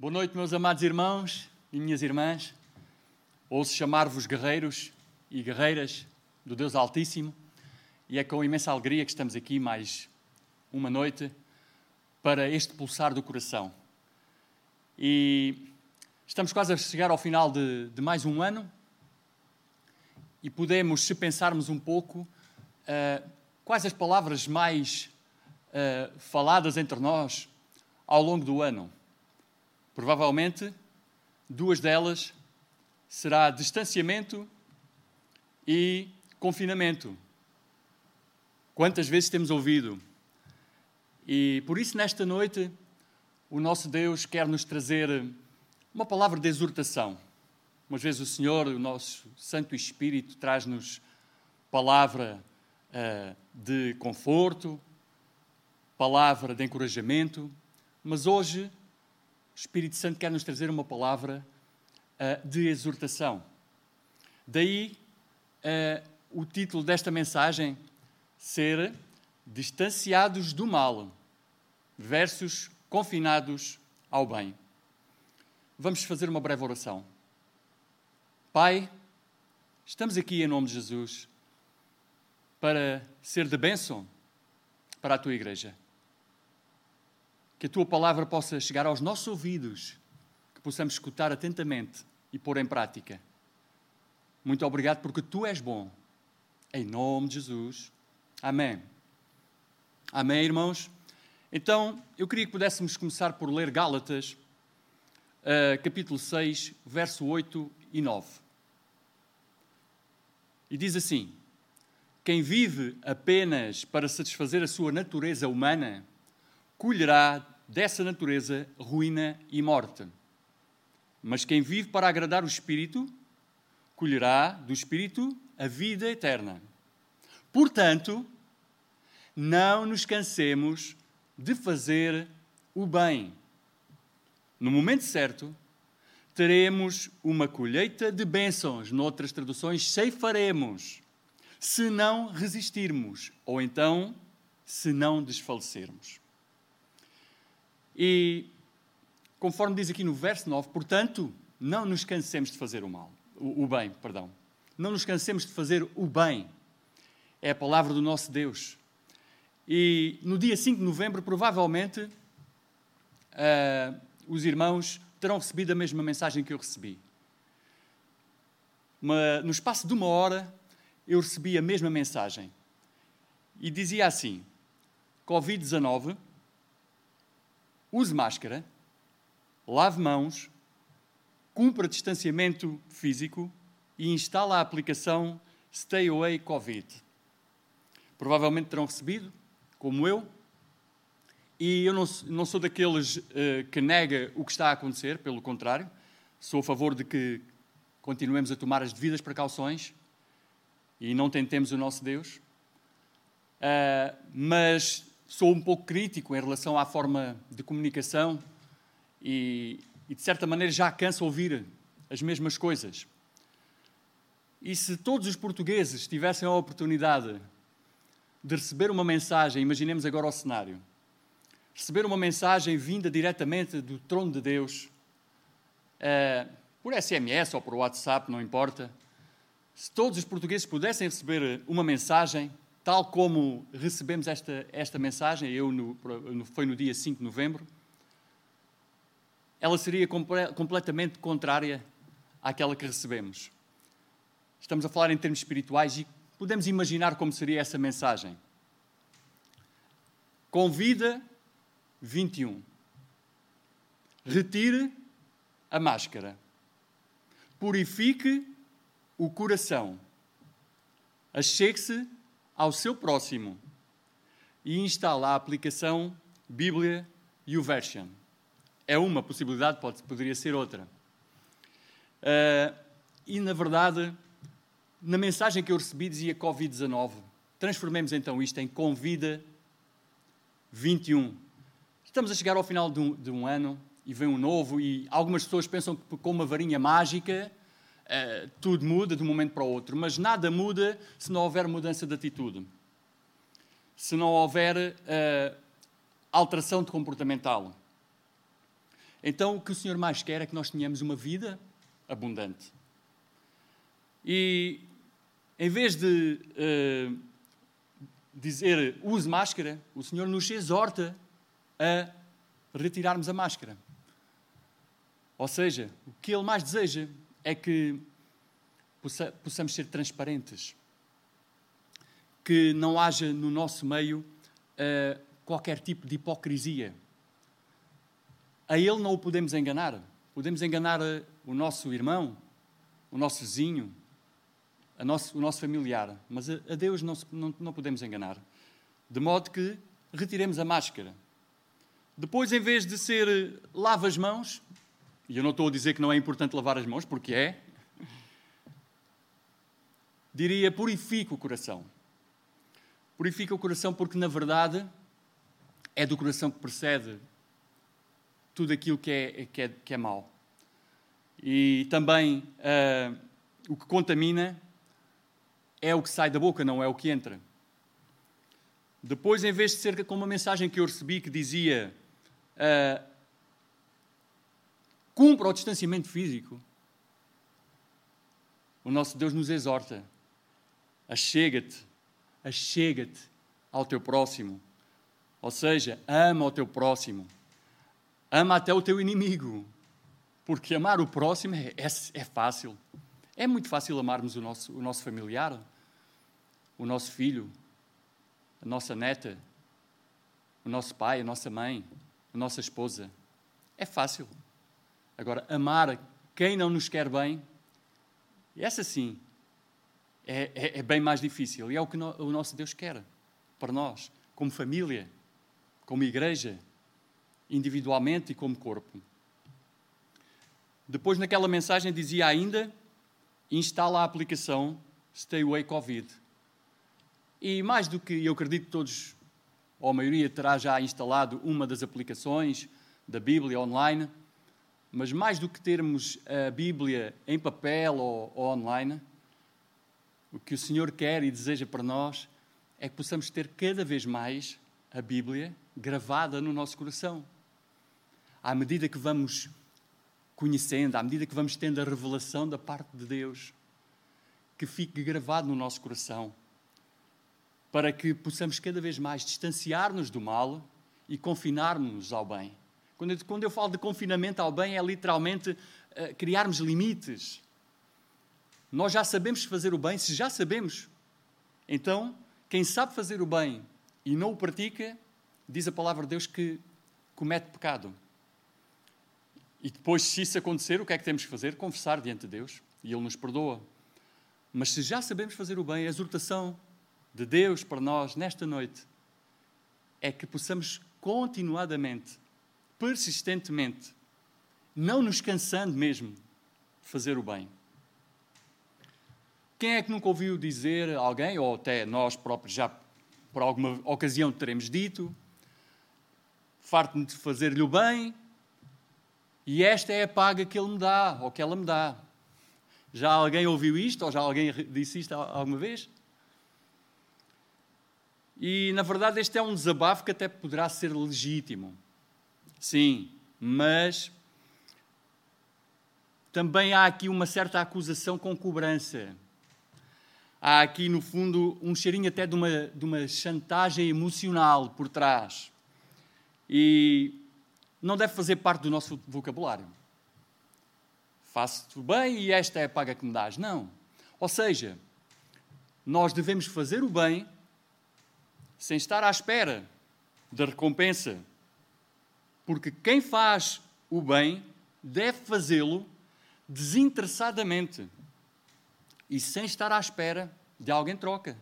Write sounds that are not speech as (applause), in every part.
Boa noite, meus amados irmãos e minhas irmãs. Ouço chamar-vos guerreiros e guerreiras do Deus Altíssimo e é com imensa alegria que estamos aqui mais uma noite para este pulsar do coração. E estamos quase a chegar ao final de, de mais um ano e podemos, se pensarmos um pouco, uh, quais as palavras mais uh, faladas entre nós ao longo do ano. Provavelmente, duas delas será distanciamento e confinamento. Quantas vezes temos ouvido? E por isso, nesta noite, o nosso Deus quer nos trazer uma palavra de exortação. Umas vezes o Senhor, o nosso Santo Espírito, traz-nos palavra uh, de conforto, palavra de encorajamento, mas hoje Espírito Santo quer nos trazer uma palavra uh, de exortação. Daí uh, o título desta mensagem ser Distanciados do Mal versus Confinados ao Bem. Vamos fazer uma breve oração. Pai, estamos aqui em nome de Jesus para ser de bênção para a tua igreja que a tua palavra possa chegar aos nossos ouvidos, que possamos escutar atentamente e pôr em prática. Muito obrigado porque tu és bom. Em nome de Jesus. Amém. Amém, irmãos? Então, eu queria que pudéssemos começar por ler Gálatas, uh, capítulo 6, verso 8 e 9. E diz assim: Quem vive apenas para satisfazer a sua natureza humana, colherá dessa natureza ruína e morte. Mas quem vive para agradar o Espírito, colherá do Espírito a vida eterna. Portanto, não nos cansemos de fazer o bem. No momento certo, teremos uma colheita de bênçãos. Noutras traduções, ceifaremos, se não resistirmos, ou então, se não desfalecermos. E, conforme diz aqui no verso 9, portanto, não nos cansemos de fazer o mal, o, o bem, perdão. Não nos cansemos de fazer o bem. É a palavra do nosso Deus. E no dia 5 de novembro, provavelmente, uh, os irmãos terão recebido a mesma mensagem que eu recebi. Uma, no espaço de uma hora, eu recebi a mesma mensagem. E dizia assim: Covid-19 use máscara, lave mãos, cumpra distanciamento físico e instala a aplicação Stay Away Covid. Provavelmente terão recebido, como eu, e eu não, não sou daqueles uh, que nega o que está a acontecer, pelo contrário, sou a favor de que continuemos a tomar as devidas precauções e não tentemos o nosso Deus. Uh, mas sou um pouco crítico em relação à forma de comunicação e, e, de certa maneira, já canso ouvir as mesmas coisas. E se todos os portugueses tivessem a oportunidade de receber uma mensagem, imaginemos agora o cenário, receber uma mensagem vinda diretamente do trono de Deus, uh, por SMS ou por WhatsApp, não importa, se todos os portugueses pudessem receber uma mensagem tal como recebemos esta, esta mensagem, eu no, foi no dia 5 de novembro, ela seria comple completamente contrária àquela que recebemos. Estamos a falar em termos espirituais e podemos imaginar como seria essa mensagem. Convida 21. Retire a máscara. Purifique o coração. Achegue-se ao seu próximo e instala a aplicação Bíblia YouVersion. É uma possibilidade, pode, poderia ser outra. Uh, e, na verdade, na mensagem que eu recebi dizia Covid-19. Transformemos então isto em Convida 21. Estamos a chegar ao final de um, de um ano e vem um novo, e algumas pessoas pensam que com uma varinha mágica uh, tudo muda de um momento para o outro, mas nada muda se não houver mudança de atitude, se não houver uh, alteração de comportamental. Então, o que o Senhor mais quer é que nós tenhamos uma vida abundante. E em vez de uh, dizer use máscara, o Senhor nos exorta a retirarmos a máscara. Ou seja, o que Ele mais deseja é que possa, possamos ser transparentes, que não haja no nosso meio uh, qualquer tipo de hipocrisia. A Ele não o podemos enganar. Podemos enganar eh, o nosso irmão, o nosso vizinho, nosso, o nosso familiar, mas a, a Deus não, não, não podemos enganar. De modo que retiremos a máscara. Depois, em vez de ser eh, lava as mãos, e eu não estou a dizer que não é importante lavar as mãos, porque é, diria purifica o coração. Purifica o coração porque, na verdade, é do coração que precede tudo aquilo que é, que é, que é mau. E também uh, o que contamina é o que sai da boca, não é o que entra. Depois, em vez de ser como uma mensagem que eu recebi que dizia uh, cumpra o distanciamento físico, o nosso Deus nos exorta: achega-te, achega-te ao teu próximo. Ou seja, ama o teu próximo. Ama até o teu inimigo. Porque amar o próximo é, é, é fácil. É muito fácil amarmos o nosso, o nosso familiar, o nosso filho, a nossa neta, o nosso pai, a nossa mãe, a nossa esposa. É fácil. Agora, amar quem não nos quer bem, essa sim, é, é, é bem mais difícil. E é o que no, o nosso Deus quer para nós, como família, como igreja, individualmente e como corpo. Depois, naquela mensagem, dizia ainda: instala a aplicação Stay Away Covid. E mais do que eu acredito que todos, ou a maioria, terá já instalado uma das aplicações da Bíblia online, mas mais do que termos a Bíblia em papel ou, ou online, o que o Senhor quer e deseja para nós é que possamos ter cada vez mais a Bíblia gravada no nosso coração. À medida que vamos conhecendo, à medida que vamos tendo a revelação da parte de Deus, que fique gravado no nosso coração, para que possamos cada vez mais distanciar-nos do mal e confinar-nos ao bem. Quando eu, quando eu falo de confinamento ao bem, é literalmente uh, criarmos limites. Nós já sabemos fazer o bem, se já sabemos, então quem sabe fazer o bem e não o pratica, diz a palavra de Deus que comete pecado. E depois, se isso acontecer, o que é que temos que fazer? Confessar diante de Deus e Ele nos perdoa. Mas se já sabemos fazer o bem, a exortação de Deus para nós nesta noite é que possamos continuadamente, persistentemente, não nos cansando mesmo, fazer o bem. Quem é que nunca ouviu dizer alguém, ou até nós próprios já por alguma ocasião teremos dito, farto-me de fazer-lhe o bem, e esta é a paga que ele me dá, ou que ela me dá. Já alguém ouviu isto, ou já alguém disse isto alguma vez? E, na verdade, este é um desabafo que até poderá ser legítimo. Sim, mas também há aqui uma certa acusação com cobrança. Há aqui, no fundo, um cheirinho até de uma, de uma chantagem emocional por trás. E não deve fazer parte do nosso vocabulário. Faço-te bem e esta é a paga que me dás. Não. Ou seja, nós devemos fazer o bem sem estar à espera da recompensa. Porque quem faz o bem deve fazê-lo desinteressadamente e sem estar à espera de alguém troca,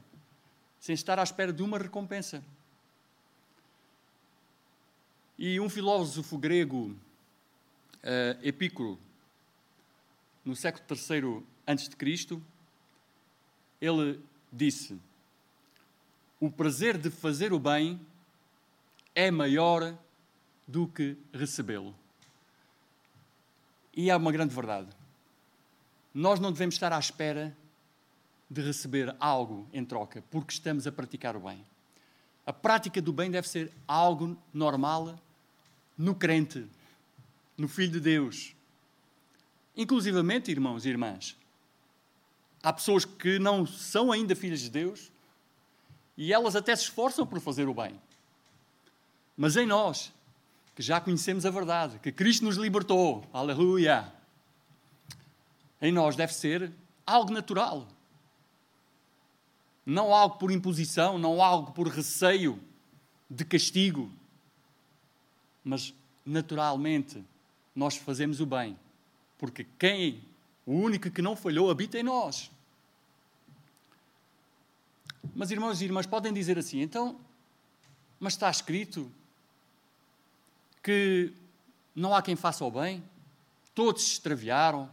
sem estar à espera de uma recompensa. E um filósofo grego, uh, Epicuro, no século III a.C., ele disse: o prazer de fazer o bem é maior do que recebê-lo. E há uma grande verdade. Nós não devemos estar à espera de receber algo em troca, porque estamos a praticar o bem. A prática do bem deve ser algo normal no crente. no Filho de Deus. Inclusivamente, irmãos e irmãs, há pessoas que não são ainda filhas de Deus e elas até se esforçam por fazer o bem. Mas em nós, que já conhecemos a verdade, que Cristo nos libertou, aleluia, em nós deve ser algo natural. Não algo por imposição, não algo por receio de castigo, mas naturalmente nós fazemos o bem, porque quem, o único que não falhou, habita em nós. Mas irmãos e irmãs podem dizer assim, então, mas está escrito que não há quem faça o bem, todos se extraviaram,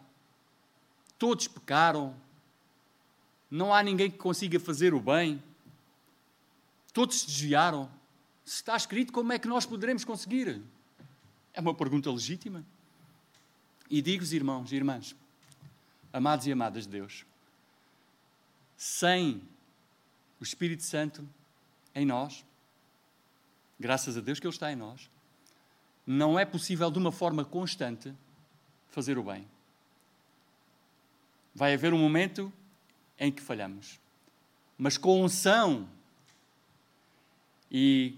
todos pecaram, não há ninguém que consiga fazer o bem, todos se desviaram. Se está escrito, como é que nós poderemos conseguir? É uma pergunta legítima. E digo-vos, irmãos e irmãs, amados e amadas de Deus, sem o Espírito Santo em nós, graças a Deus que Ele está em nós, não é possível de uma forma constante fazer o bem. Vai haver um momento em que falhamos. Mas com unção e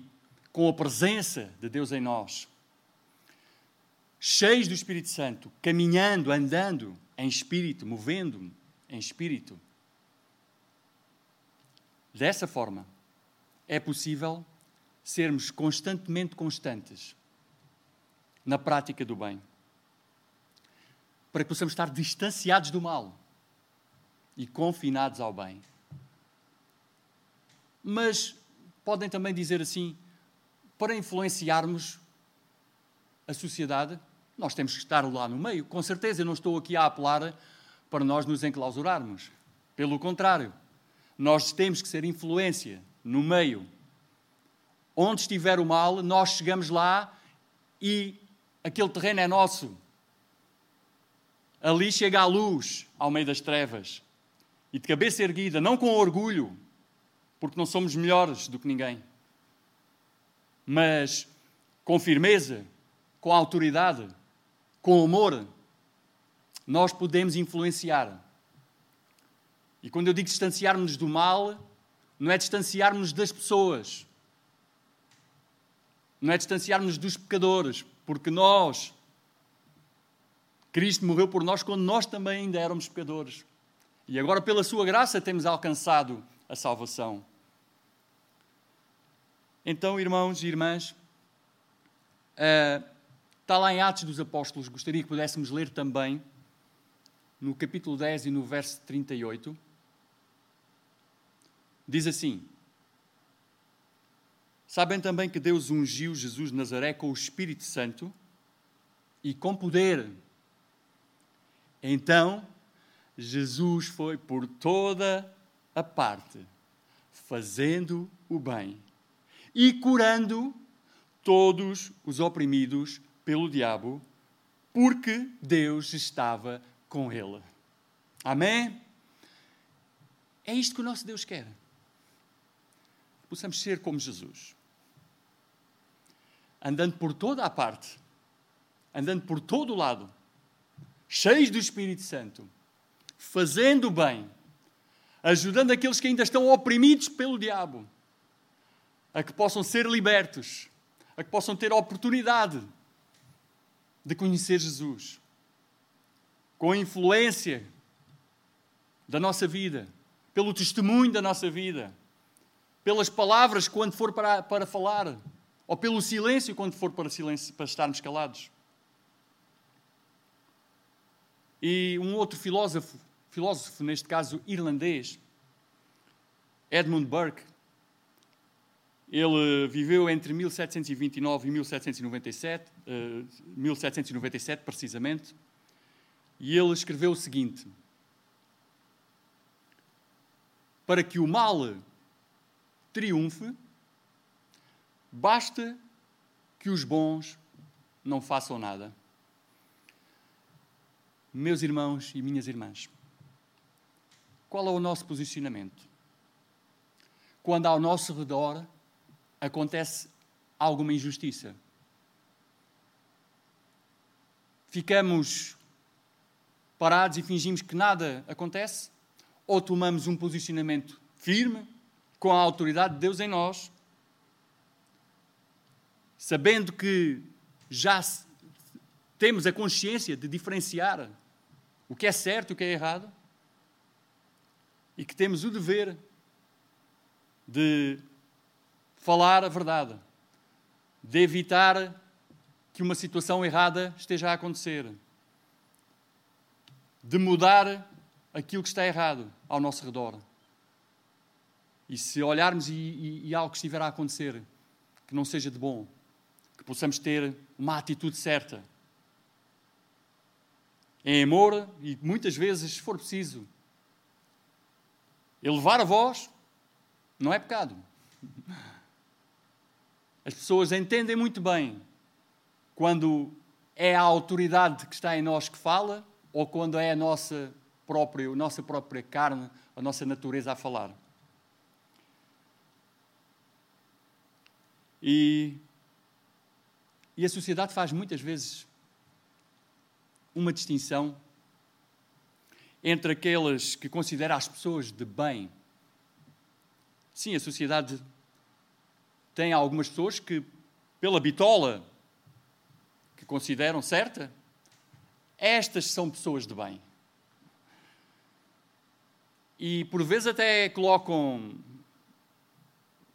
com a presença de Deus em nós, cheios do Espírito Santo, caminhando, andando em espírito, movendo em espírito, dessa forma é possível sermos constantemente constantes na prática do bem, para que possamos estar distanciados do mal e confinados ao bem. Mas podem também dizer assim, para influenciarmos a sociedade, nós temos que estar lá no meio. Com certeza, eu não estou aqui a apelar para nós nos enclausurarmos. Pelo contrário, nós temos que ser influência no meio. Onde estiver o mal, nós chegamos lá e aquele terreno é nosso. Ali chega a luz ao meio das trevas. E de cabeça erguida, não com orgulho, porque não somos melhores do que ninguém, mas com firmeza, com autoridade, com amor, nós podemos influenciar. E quando eu digo distanciarmos do mal, não é distanciarmos das pessoas, não é distanciarmos dos pecadores, porque nós, Cristo morreu por nós quando nós também ainda éramos pecadores. E agora, pela Sua graça, temos alcançado a salvação. Então, irmãos e irmãs, está lá em Atos dos Apóstolos, gostaria que pudéssemos ler também, no capítulo 10 e no verso 38. Diz assim: Sabem também que Deus ungiu Jesus de Nazaré com o Espírito Santo e com poder. Então, Jesus foi por toda a parte, fazendo o bem e curando todos os oprimidos pelo diabo, porque Deus estava com ele. Amém? É isto que o nosso Deus quer. Possamos ser como Jesus andando por toda a parte, andando por todo o lado, cheios do Espírito Santo, fazendo bem, ajudando aqueles que ainda estão oprimidos pelo diabo, a que possam ser libertos, a que possam ter a oportunidade de conhecer Jesus, com a influência da nossa vida, pelo testemunho da nossa vida, pelas palavras quando for para, para falar ou pelo silêncio quando for para, silêncio, para estarmos calados. E um outro filósofo, filósofo, neste caso irlandês, Edmund Burke, ele viveu entre 1729 e 1797, uh, 1797 precisamente, e ele escreveu o seguinte: Para que o mal triunfe, Basta que os bons não façam nada. Meus irmãos e minhas irmãs, qual é o nosso posicionamento? Quando ao nosso redor acontece alguma injustiça. ficamos parados e fingimos que nada acontece, ou tomamos um posicionamento firme com a autoridade de Deus em nós, sabendo que já temos a consciência de diferenciar o que é certo e o que é errado, e que temos o dever de falar a verdade, de evitar que uma situação errada esteja a acontecer, de mudar aquilo que está errado ao nosso redor. E se olharmos e, e, e algo estiver a acontecer que não seja de bom, que possamos ter uma atitude certa. Em amor e muitas vezes, se for preciso, elevar a voz não é pecado. As pessoas entendem muito bem quando é a autoridade que está em nós que fala ou quando é a nossa própria, a nossa própria carne, a nossa natureza a falar. E, e a sociedade faz muitas vezes uma distinção entre aqueles que considera as pessoas de bem. Sim, a sociedade tem algumas pessoas que, pela bitola que consideram certa, estas são pessoas de bem. E por vezes até colocam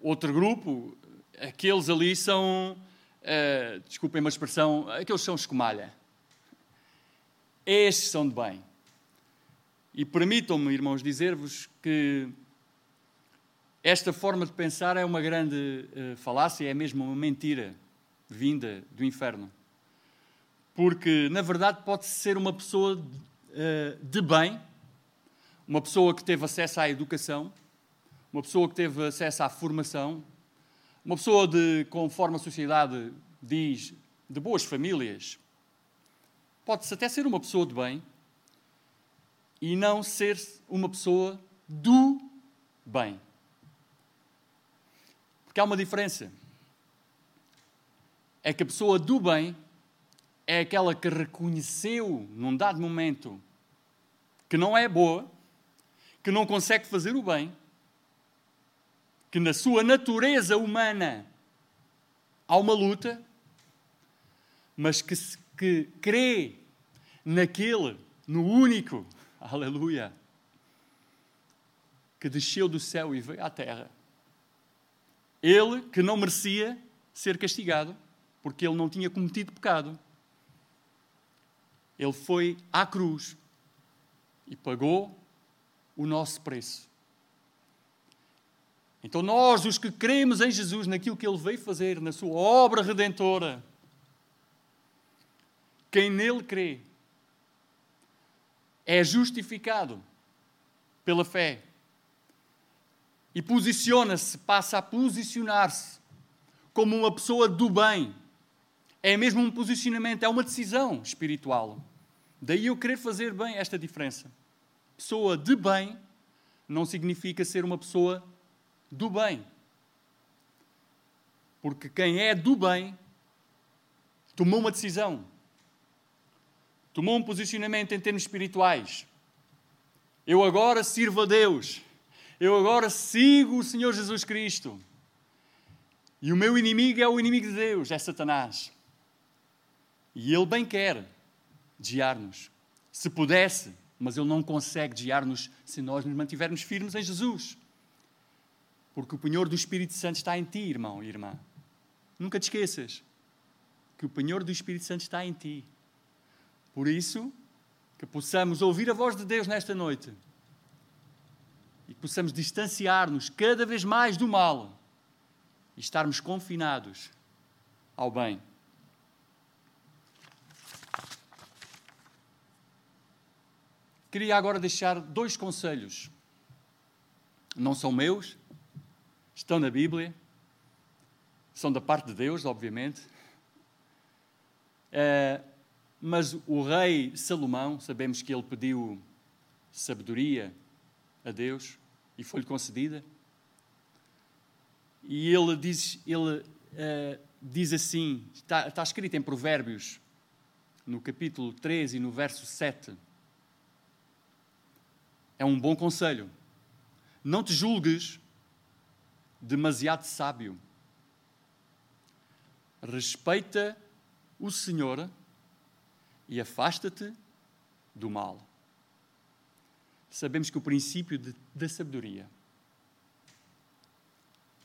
outro grupo, aqueles ali são, uh, desculpem uma expressão, aqueles são escumalha. Estes são de bem. E permitam-me, irmãos, dizer-vos que esta forma de pensar é uma grande uh, falácia, é mesmo uma mentira vinda do inferno. Porque, na verdade, pode ser uma pessoa uh, de bem, uma pessoa que teve acesso à educação, uma pessoa que teve acesso à formação, uma pessoa de, conforme a sociedade diz, de boas famílias. Pode-se até ser uma pessoa de bem, e não ser uma pessoa do bem. Porque há uma diferença. É que a pessoa do bem é aquela que reconheceu num dado momento que não é boa, que não consegue fazer o bem, que na sua natureza humana há uma luta, mas que, que crê naquele, no único (laughs) aleluia, que desceu do céu e veio à terra. Ele que não merecia ser castigado, porque ele não tinha cometido pecado. Ele foi à cruz e pagou o nosso preço. Então, nós, os que cremos em Jesus, naquilo que Ele veio fazer, na Sua obra redentora, quem nele crê, é justificado pela fé e posiciona-se, passa a posicionar-se como uma pessoa do bem. É mesmo um posicionamento, é uma decisão espiritual. Daí eu querer fazer bem esta diferença. Pessoa de bem não significa ser uma pessoa do bem. Porque quem é do bem tomou uma decisão tomou um posicionamento em termos espirituais. Eu agora sirvo a Deus. Eu agora sigo o Senhor Jesus Cristo. E o meu inimigo é o inimigo de Deus, é Satanás. E ele bem quer desviar-nos. Se pudesse, mas ele não consegue desviar-nos se nós nos mantivermos firmes em Jesus. Porque o penhor do Espírito Santo está em ti, irmão e irmã. Nunca te esqueças que o penhor do Espírito Santo está em ti. Por isso, que possamos ouvir a voz de Deus nesta noite e que possamos distanciar-nos cada vez mais do mal e estarmos confinados ao bem. Queria agora deixar dois conselhos. Não são meus, estão na Bíblia, são da parte de Deus, obviamente. É, mas o rei Salomão, sabemos que ele pediu sabedoria a Deus e foi-lhe concedida. E ele diz, ele, uh, diz assim: está, está escrito em Provérbios no capítulo 3 e no verso 7, é um bom conselho. Não te julgues demasiado sábio. Respeita o Senhor e afasta-te do mal. Sabemos que o princípio de, da sabedoria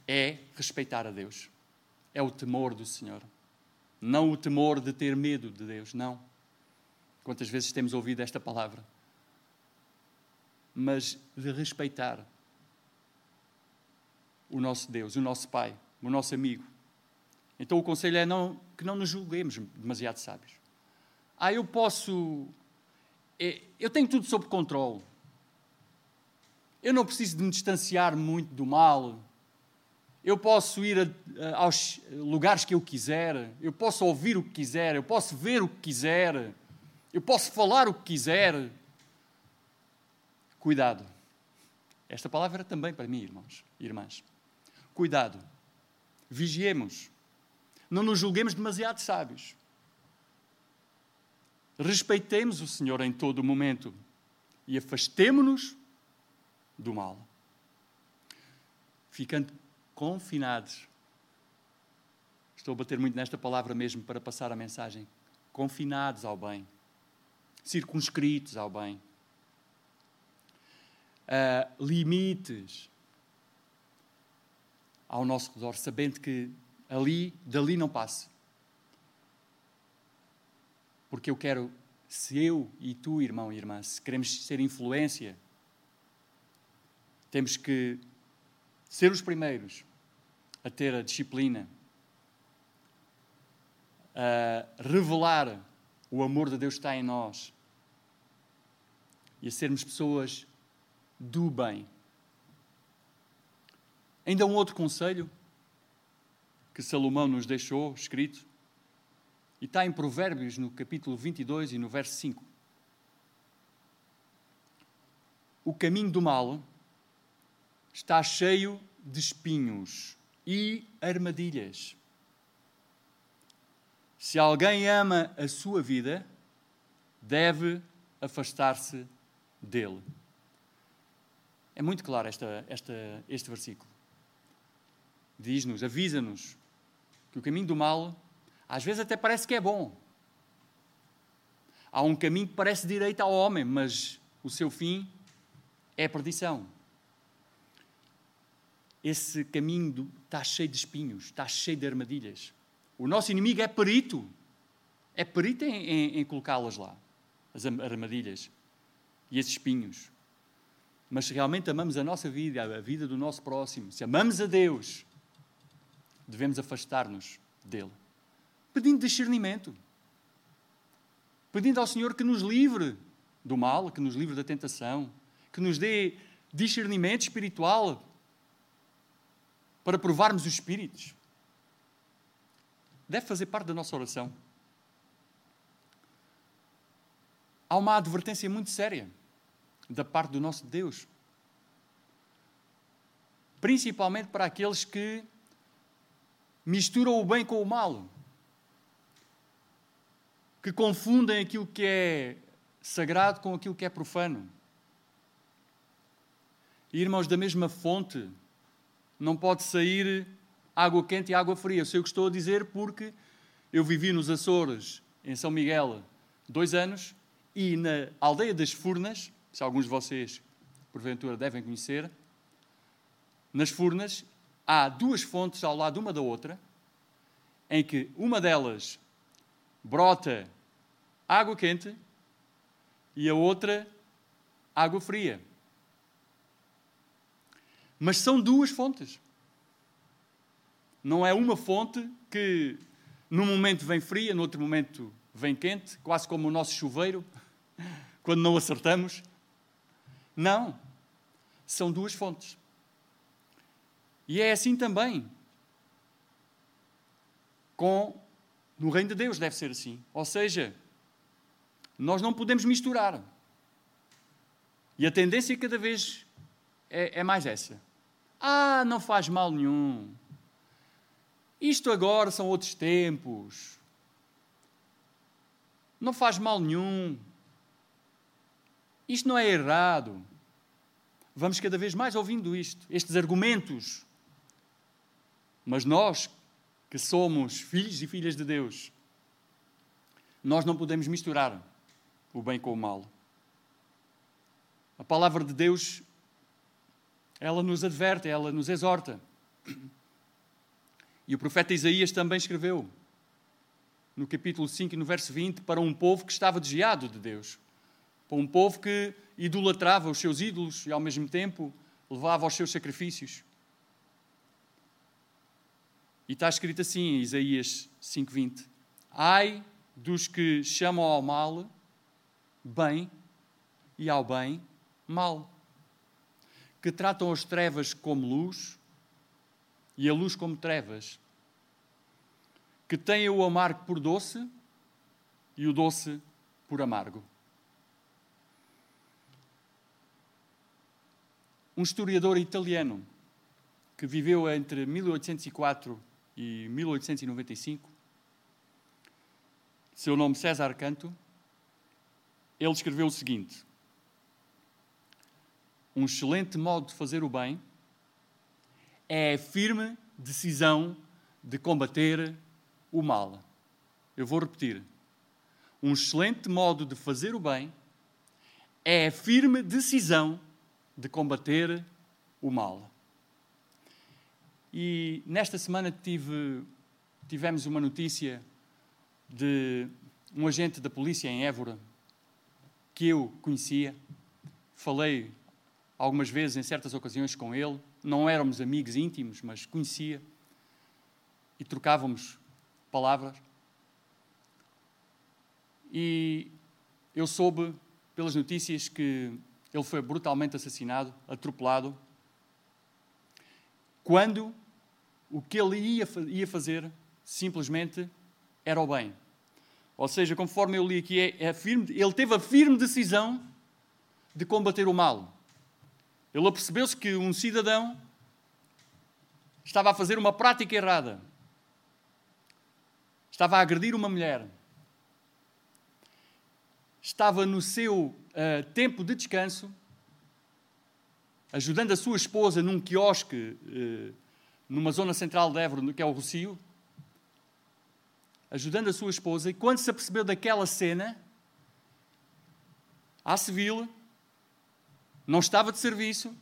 é respeitar a Deus, é o temor do Senhor. Não o temor de ter medo de Deus, não. Quantas vezes temos ouvido esta palavra? Mas de respeitar o nosso Deus, o nosso Pai, o nosso amigo. Então o conselho é não, que não nos julguemos demasiado sábios. Ah, eu posso. É, eu tenho tudo sob controle. Eu não preciso de me distanciar muito do mal eu posso ir a, a, aos lugares que eu quiser, eu posso ouvir o que quiser, eu posso ver o que quiser, eu posso falar o que quiser. Cuidado. Esta palavra também para mim, irmãos e irmãs. Cuidado. Vigiemos. Não nos julguemos demasiado sábios. Respeitemos o Senhor em todo o momento e afastemo-nos do mal. Ficando confinados. Estou a bater muito nesta palavra mesmo para passar a mensagem. Confinados ao bem, circunscritos ao bem. Uh, limites ao nosso redor, sabendo que ali, dali não passe. Porque eu quero, se eu e tu, irmão e irmã, se queremos ser influência, temos que ser os primeiros a ter a disciplina, a revelar o amor de Deus que está em nós e a sermos pessoas do bem. Ainda um outro conselho que Salomão nos deixou escrito, e está em Provérbios, no capítulo 22 e no verso 5. O caminho do mal está cheio de espinhos e armadilhas. Se alguém ama a sua vida, deve afastar-se dele. É muito claro esta, esta, este versículo. Diz-nos, avisa-nos, que o caminho do mal às vezes até parece que é bom. Há um caminho que parece direito ao homem, mas o seu fim é a perdição esse caminho está cheio de espinhos, está cheio de armadilhas. O nosso inimigo é perito, é perito em, em, em colocá-las lá, as armadilhas e esses espinhos. Mas se realmente amamos a nossa vida, a vida do nosso próximo, se amamos a Deus, devemos afastar-nos dele, pedindo discernimento, pedindo ao Senhor que nos livre do mal, que nos livre da tentação, que nos dê discernimento espiritual para provarmos os espíritos. Deve fazer parte da nossa oração. Há uma advertência muito séria da parte do nosso Deus. Principalmente para aqueles que misturam o bem com o mal. Que confundem aquilo que é sagrado com aquilo que é profano. Irmãos, da mesma fonte não pode sair água quente e água fria. Eu sei o que estou a dizer porque eu vivi nos Açores, em São Miguel, dois anos, e na aldeia das Furnas, se alguns de vocês, porventura, devem conhecer, nas Furnas há duas fontes ao lado uma da outra, em que uma delas brota água quente e a outra água fria. Mas são duas fontes. Não é uma fonte que num momento vem fria, no outro momento vem quente, quase como o nosso chuveiro, (laughs) quando não acertamos. Não. São duas fontes. E é assim também. Com no reino de Deus deve ser assim. Ou seja, nós não podemos misturar. E a tendência cada vez é, é mais essa. Ah, não faz mal nenhum. Isto agora são outros tempos. não faz mal nenhum, isto não é errado. Vamos cada vez mais ouvindo isto, estes argumentos. Mas nós, que somos filhos e filhas de Deus, nós não podemos misturar o bem com o mal. A palavra de Deus, ela nos adverte, ela nos exorta. E o profeta Isaías também escreveu, no capítulo 5 e no verso 20, para um povo que estava desviado de Deus, para um povo que idolatrava os seus ídolos e ao mesmo tempo levava os seus sacrifícios. E está escrito assim em Isaías 5:20: Ai dos que chamam ao mal bem e ao bem mal, que tratam as trevas como luz e a luz como trevas, que têm o amargo por doce e o doce por amargo. Um historiador italiano que viveu entre 1804 e 1895, seu nome César Canto, ele escreveu o seguinte: Um excelente modo de fazer o bem é a firme decisão de combater o mal. Eu vou repetir. Um excelente modo de fazer o bem é a firme decisão de combater o mal. E nesta semana tive, tivemos uma notícia de um agente da polícia em Évora que eu conhecia. Falei algumas vezes, em certas ocasiões, com ele. Não éramos amigos íntimos, mas conhecia. E trocávamos palavras. E eu soube pelas notícias que ele foi brutalmente assassinado, atropelado, quando o que ele ia, ia fazer simplesmente era o bem. Ou seja, conforme eu li aqui, é, é firme, ele teve a firme decisão de combater o mal. Ele apercebeu-se que um cidadão estava a fazer uma prática errada. Estava a agredir uma mulher. Estava no seu uh, tempo de descanso, ajudando a sua esposa num quiosque uh, numa zona central de Évora, que é o Rocio, ajudando a sua esposa, e quando se apercebeu daquela cena, à civil, não estava de serviço,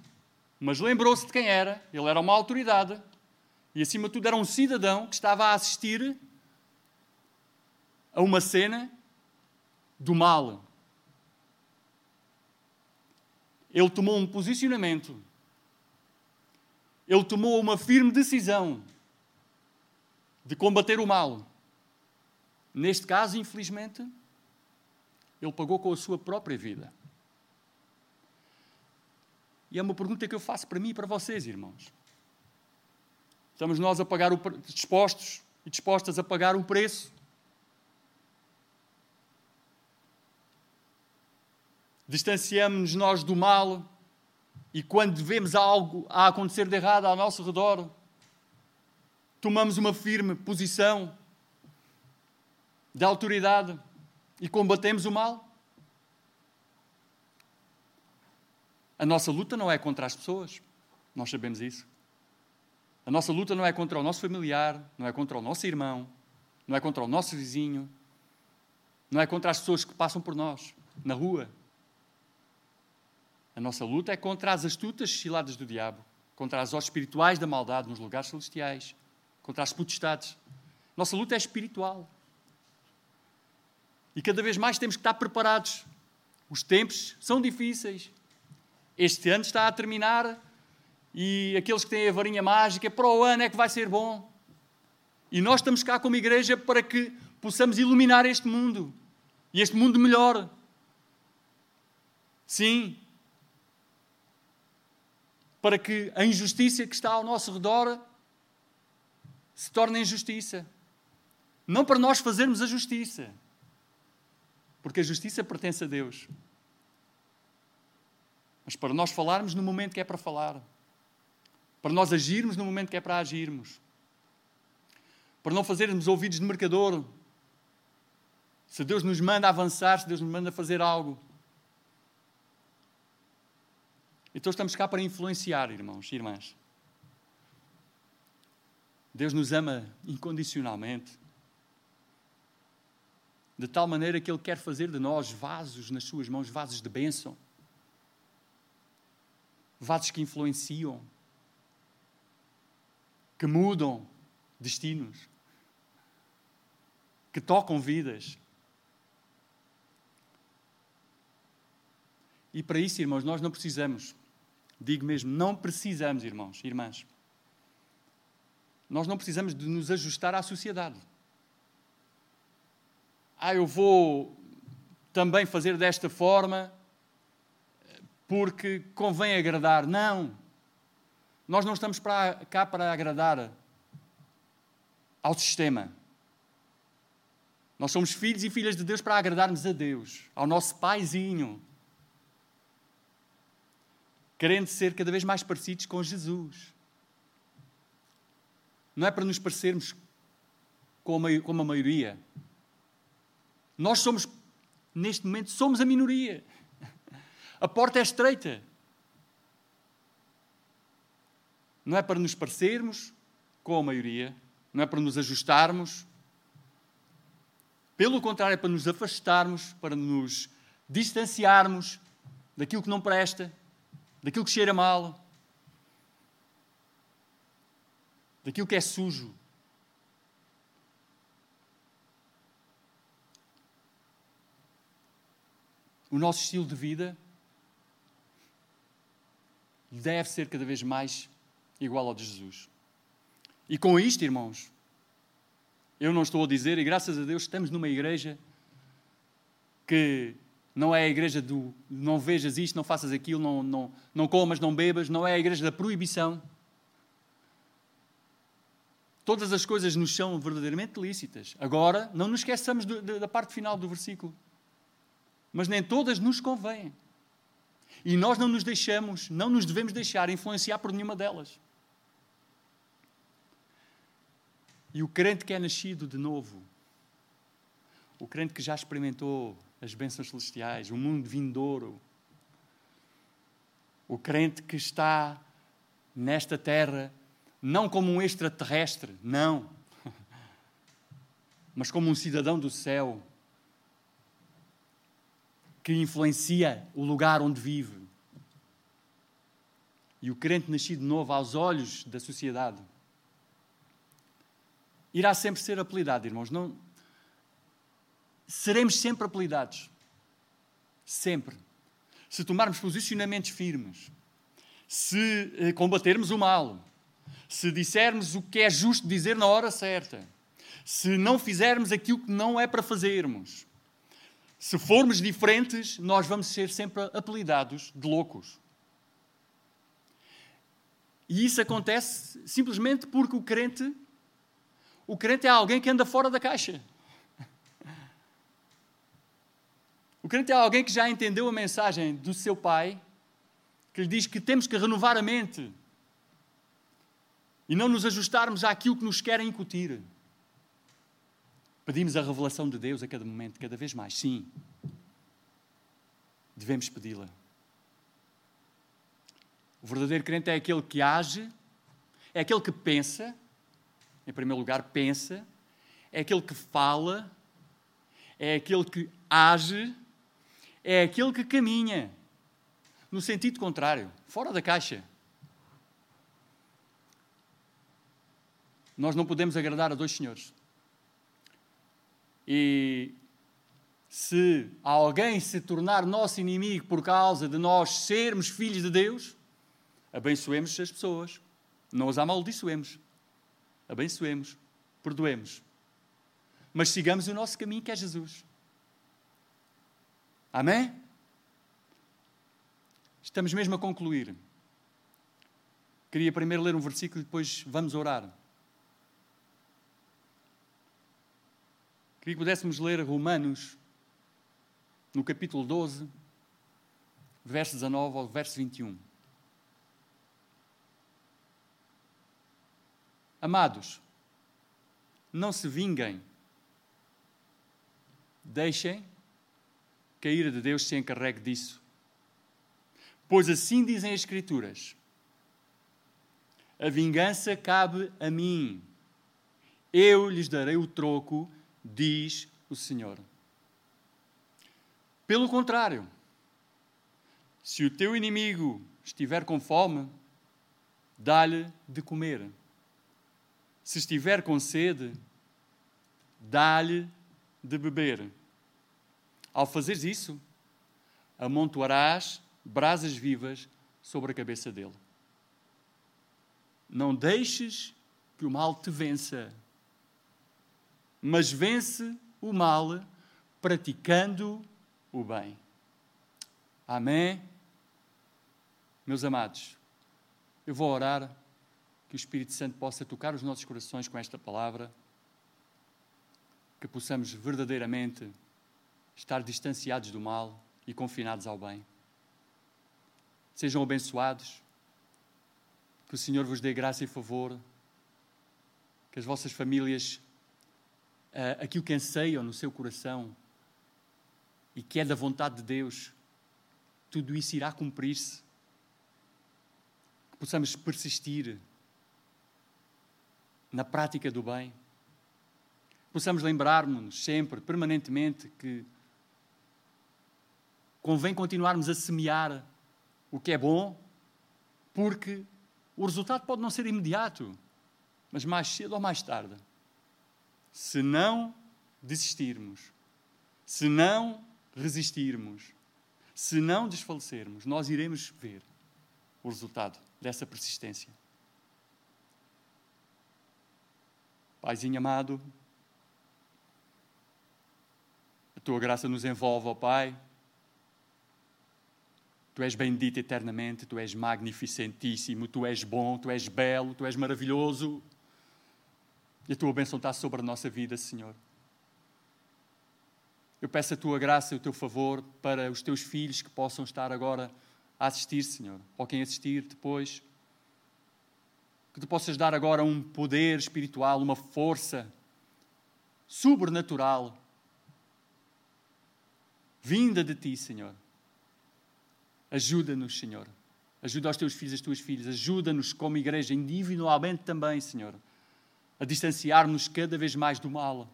mas lembrou-se de quem era, ele era uma autoridade, e acima de tudo era um cidadão que estava a assistir a uma cena do mal. Ele tomou um posicionamento ele tomou uma firme decisão de combater o mal. Neste caso, infelizmente, ele pagou com a sua própria vida. E é uma pergunta que eu faço para mim e para vocês, irmãos. Estamos nós a pagar o dispostos e dispostas a pagar um preço? Distanciamos-nos nós do mal e quando vemos algo a acontecer de errado ao nosso redor, tomamos uma firme posição de autoridade e combatemos o mal. A nossa luta não é contra as pessoas, nós sabemos isso. A nossa luta não é contra o nosso familiar, não é contra o nosso irmão, não é contra o nosso vizinho, não é contra as pessoas que passam por nós na rua, a nossa luta é contra as astutas ciladas do diabo, contra as hostes espirituais da maldade nos lugares celestiais, contra as potestades. Nossa luta é espiritual. E cada vez mais temos que estar preparados. Os tempos são difíceis. Este ano está a terminar e aqueles que têm a varinha mágica, para o ano é que vai ser bom. E nós estamos cá como igreja para que possamos iluminar este mundo e este mundo melhor. Sim, para que a injustiça que está ao nosso redor se torne injustiça. Não para nós fazermos a justiça, porque a justiça pertence a Deus. Mas para nós falarmos no momento que é para falar, para nós agirmos no momento que é para agirmos, para não fazermos ouvidos de mercador, Se Deus nos manda avançar, se Deus nos manda fazer algo. Então estamos cá para influenciar, irmãos e irmãs. Deus nos ama incondicionalmente. De tal maneira que Ele quer fazer de nós vasos nas Suas mãos, vasos de bênção. Vasos que influenciam, que mudam destinos, que tocam vidas. E para isso, irmãos, nós não precisamos, digo mesmo, não precisamos, irmãos irmãs, nós não precisamos de nos ajustar à sociedade. Ah, eu vou também fazer desta forma porque convém agradar. Não. Nós não estamos para, cá para agradar ao sistema. Nós somos filhos e filhas de Deus para agradarmos a Deus, ao nosso paizinho. Querendo ser cada vez mais parecidos com Jesus não é para nos parecermos com a, com a maioria. Nós somos, neste momento, somos a minoria. A porta é estreita. Não é para nos parecermos com a maioria, não é para nos ajustarmos. Pelo contrário, é para nos afastarmos, para nos distanciarmos daquilo que não presta, daquilo que cheira mal, daquilo que é sujo. O nosso estilo de vida deve ser cada vez mais igual ao de Jesus. E com isto, irmãos, eu não estou a dizer, e graças a Deus estamos numa igreja que não é a igreja do não vejas isto, não faças aquilo, não, não, não comas, não bebas, não é a igreja da proibição. Todas as coisas nos são verdadeiramente lícitas. Agora, não nos esqueçamos do, da parte final do versículo. Mas nem todas nos convêm. E nós não nos deixamos, não nos devemos deixar influenciar por nenhuma delas. E o crente que é nascido de novo, o crente que já experimentou as bênçãos celestiais, o mundo vindouro, o crente que está nesta terra não como um extraterrestre, não, (laughs) mas como um cidadão do céu que influencia o lugar onde vive. E o crente nascido novo aos olhos da sociedade irá sempre ser apelidado, irmãos. Não... Seremos sempre apelidados. Sempre. Se tomarmos posicionamentos firmes, se eh, combatermos o mal, se dissermos o que é justo dizer na hora certa, se não fizermos aquilo que não é para fazermos, se formos diferentes, nós vamos ser sempre apelidados de loucos. E isso acontece simplesmente porque o crente, o crente é alguém que anda fora da caixa. O crente é alguém que já entendeu a mensagem do seu pai, que lhe diz que temos que renovar a mente e não nos ajustarmos àquilo que nos querem incutir. Pedimos a revelação de Deus a cada momento, cada vez mais. Sim, devemos pedi-la. O verdadeiro crente é aquele que age, é aquele que pensa, em primeiro lugar, pensa, é aquele que fala, é aquele que age, é aquele que caminha. No sentido contrário, fora da caixa. Nós não podemos agradar a dois senhores. E se alguém se tornar nosso inimigo por causa de nós sermos filhos de Deus, abençoemos as pessoas, não as amaldiçoemos, abençoemos, perdoemos, mas sigamos o nosso caminho que é Jesus. Amém? Estamos mesmo a concluir. Queria primeiro ler um versículo e depois vamos orar. Queria que pudéssemos ler Romanos, no capítulo 12, verso 19 ao verso 21. Amados, não se vinguem. deixem que a ira de Deus se encarregue disso. Pois assim dizem as Escrituras: a vingança cabe a mim, eu lhes darei o troco, diz o Senhor. Pelo contrário, se o teu inimigo estiver com fome, dá-lhe de comer. Se estiver com sede, dá-lhe de beber. Ao fazeres isso, amontoarás brasas vivas sobre a cabeça dele. Não deixes que o mal te vença, mas vence o mal praticando o bem. Amém? Meus amados, eu vou orar que o Espírito Santo possa tocar os nossos corações com esta palavra, que possamos verdadeiramente estar distanciados do mal e confinados ao bem. Sejam abençoados, que o Senhor vos dê graça e favor, que as vossas famílias, uh, aquilo que anseiam no seu coração e que é da vontade de Deus, tudo isso irá cumprir-se que possamos persistir na prática do bem, possamos lembrar-nos sempre, permanentemente, que convém continuarmos a semear o que é bom, porque o resultado pode não ser imediato, mas mais cedo ou mais tarde. Se não desistirmos, se não resistirmos, se não desfalecermos, nós iremos ver o resultado dessa persistência. Paizinho amado, a tua graça nos envolve, ó Pai. Tu és bendito eternamente, tu és magnificentíssimo, tu és bom, tu és belo, tu és maravilhoso. E a tua bênção está sobre a nossa vida, Senhor. Eu peço a tua graça e o teu favor para os teus filhos que possam estar agora a assistir, Senhor, ou quem assistir depois. Que tu possas dar agora um poder espiritual, uma força sobrenatural, vinda de ti, Senhor. Ajuda-nos, Senhor. Ajuda os teus filhos, as tuas filhas. Ajuda-nos como igreja, individualmente também, Senhor, a distanciarmos cada vez mais do mal.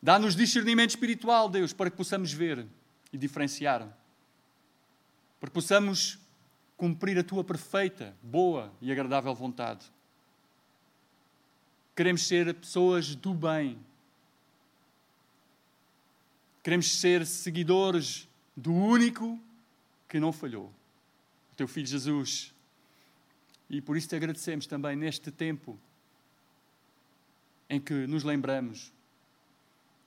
Dá-nos discernimento espiritual, Deus, para que possamos ver e diferenciar para que possamos cumprir a tua perfeita, boa e agradável vontade. Queremos ser pessoas do bem. Queremos ser seguidores do único que não falhou, o teu filho Jesus. E por isso te agradecemos também neste tempo em que nos lembramos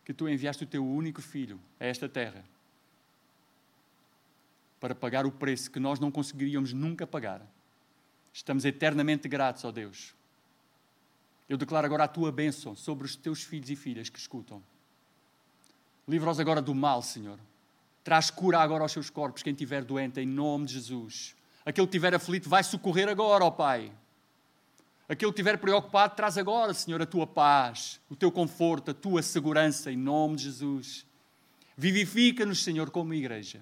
que tu enviaste o teu único filho a esta terra para pagar o preço que nós não conseguiríamos nunca pagar. Estamos eternamente gratos, ó Deus. Eu declaro agora a tua bênção sobre os teus filhos e filhas que escutam. Livra-os agora do mal, Senhor. Traz cura agora aos seus corpos, quem estiver doente, em nome de Jesus. Aquele que estiver aflito, vai socorrer agora, ó Pai. Aquele que estiver preocupado, traz agora, Senhor, a tua paz, o teu conforto, a tua segurança, em nome de Jesus. Vivifica-nos, Senhor, como igreja.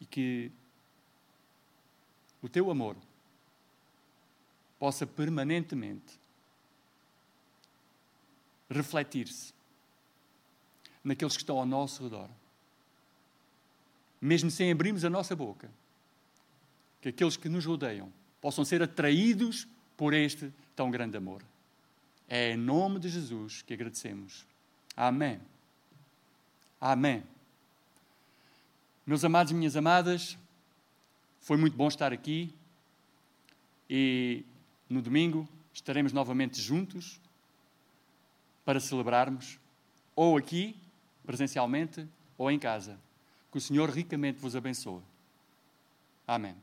e que o teu amor possa permanentemente refletir-se naqueles que estão ao nosso redor. Mesmo sem abrirmos a nossa boca, que aqueles que nos rodeiam possam ser atraídos por este tão grande amor. É em nome de Jesus que agradecemos. Amém. Amém. Meus amados e minhas amadas, foi muito bom estar aqui e no domingo estaremos novamente juntos para celebrarmos, ou aqui, presencialmente, ou em casa. Que o Senhor ricamente vos abençoe. Amém.